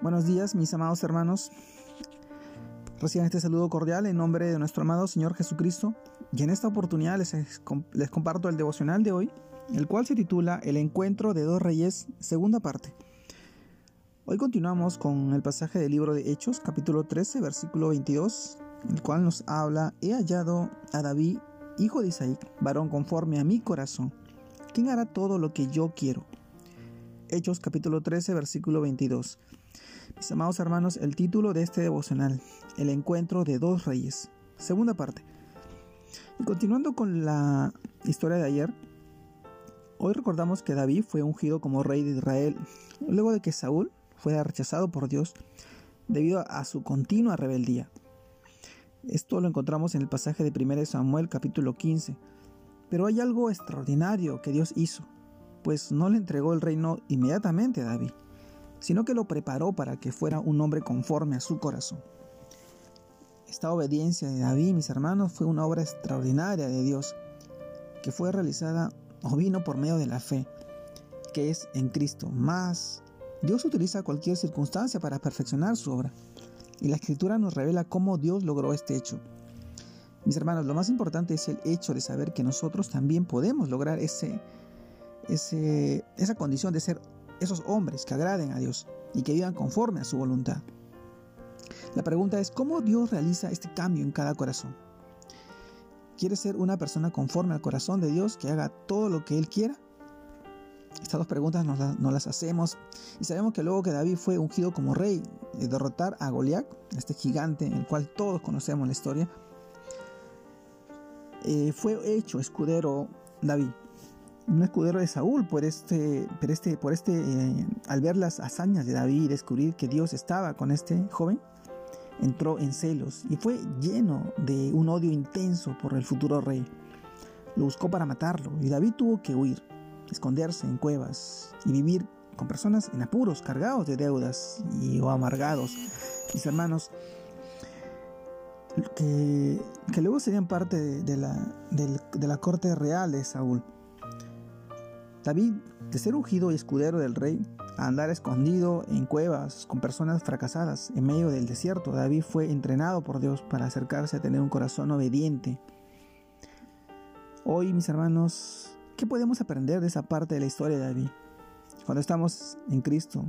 Buenos días, mis amados hermanos. Reciban este saludo cordial en nombre de nuestro amado Señor Jesucristo. Y en esta oportunidad les, les comparto el devocional de hoy, el cual se titula El encuentro de dos reyes, segunda parte. Hoy continuamos con el pasaje del libro de Hechos, capítulo 13, versículo 22, el cual nos habla, he hallado a David, hijo de Isaí, varón conforme a mi corazón, quien hará todo lo que yo quiero. Hechos capítulo 13, versículo 22. Mis amados hermanos, el título de este devocional, El encuentro de dos reyes. Segunda parte. Y continuando con la historia de ayer, hoy recordamos que David fue ungido como rey de Israel luego de que Saúl fue rechazado por Dios debido a su continua rebeldía. Esto lo encontramos en el pasaje de 1 Samuel capítulo 15. Pero hay algo extraordinario que Dios hizo, pues no le entregó el reino inmediatamente a David, sino que lo preparó para que fuera un hombre conforme a su corazón. Esta obediencia de David, mis hermanos, fue una obra extraordinaria de Dios, que fue realizada o vino por medio de la fe, que es en Cristo. Más, Dios utiliza cualquier circunstancia para perfeccionar su obra, y la escritura nos revela cómo Dios logró este hecho. Mis hermanos, lo más importante es el hecho de saber que nosotros también podemos lograr ese, esa condición de ser esos hombres que agraden a Dios y que vivan conforme a su voluntad. La pregunta es, ¿cómo Dios realiza este cambio en cada corazón? ¿Quieres ser una persona conforme al corazón de Dios que haga todo lo que Él quiera? Estas dos preguntas nos, las hacemos y sabemos que luego que David fue ungido como rey de derrotar a Goliat, este gigante, el cual todos conocemos la historia, eh, fue hecho escudero David un escudero de Saúl por este, por este, por este eh, al ver las hazañas de David y descubrir que Dios estaba con este joven, entró en celos y fue lleno de un odio intenso por el futuro rey. Lo buscó para matarlo y David tuvo que huir, esconderse en cuevas y vivir con personas en apuros, cargados de deudas y o amargados. Mis hermanos, que, que luego serían parte de, la, de la corte real de Saúl. David, de ser ungido y escudero del rey, a andar escondido en cuevas con personas fracasadas en medio del desierto, David fue entrenado por Dios para acercarse a tener un corazón obediente. Hoy, mis hermanos, ¿qué podemos aprender de esa parte de la historia de David? Cuando estamos en Cristo,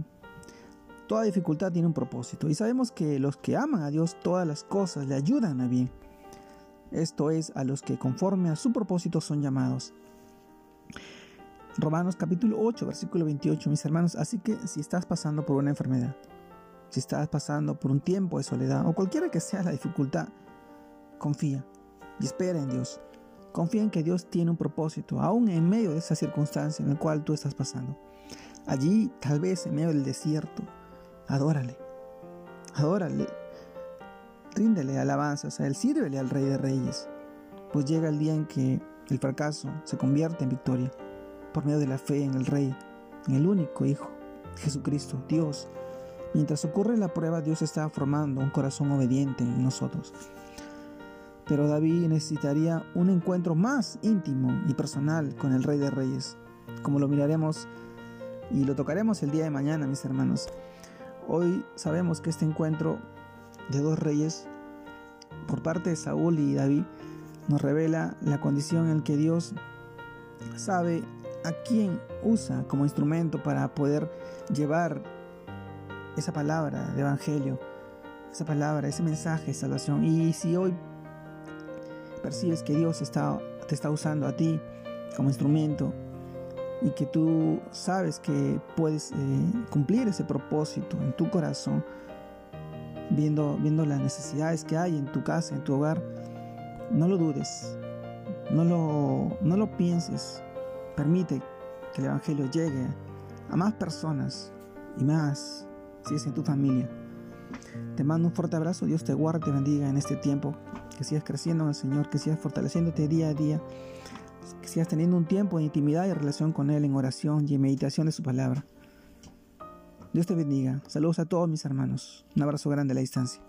toda dificultad tiene un propósito y sabemos que los que aman a Dios todas las cosas le ayudan a bien. Esto es, a los que conforme a su propósito son llamados. Romanos capítulo 8, versículo 28, mis hermanos. Así que si estás pasando por una enfermedad, si estás pasando por un tiempo de soledad o cualquiera que sea la dificultad, confía y espera en Dios. Confía en que Dios tiene un propósito, aún en medio de esa circunstancia en la cual tú estás pasando. Allí, tal vez en medio del desierto, adórale, adórale, ríndele alabanzas a Él, sírvele al Rey de Reyes, pues llega el día en que el fracaso se convierte en victoria por medio de la fe en el Rey, en el único Hijo, Jesucristo, Dios. Mientras ocurre la prueba, Dios está formando un corazón obediente en nosotros. Pero David necesitaría un encuentro más íntimo y personal con el Rey de Reyes, como lo miraremos y lo tocaremos el día de mañana, mis hermanos. Hoy sabemos que este encuentro de dos reyes por parte de Saúl y David nos revela la condición en que Dios sabe a quién usa como instrumento para poder llevar esa palabra de evangelio, esa palabra, ese mensaje de salvación. Y si hoy percibes que Dios te está usando a ti como instrumento y que tú sabes que puedes eh, cumplir ese propósito en tu corazón, viendo, viendo las necesidades que hay en tu casa, en tu hogar, no lo dudes, no lo, no lo pienses, Permite que el Evangelio llegue a más personas y más si es en tu familia. Te mando un fuerte abrazo, Dios te guarde, te bendiga en este tiempo, que sigas creciendo en el Señor, que sigas fortaleciéndote día a día, que sigas teniendo un tiempo de intimidad y relación con Él en oración y en meditación de su palabra. Dios te bendiga. Saludos a todos mis hermanos. Un abrazo grande a la distancia.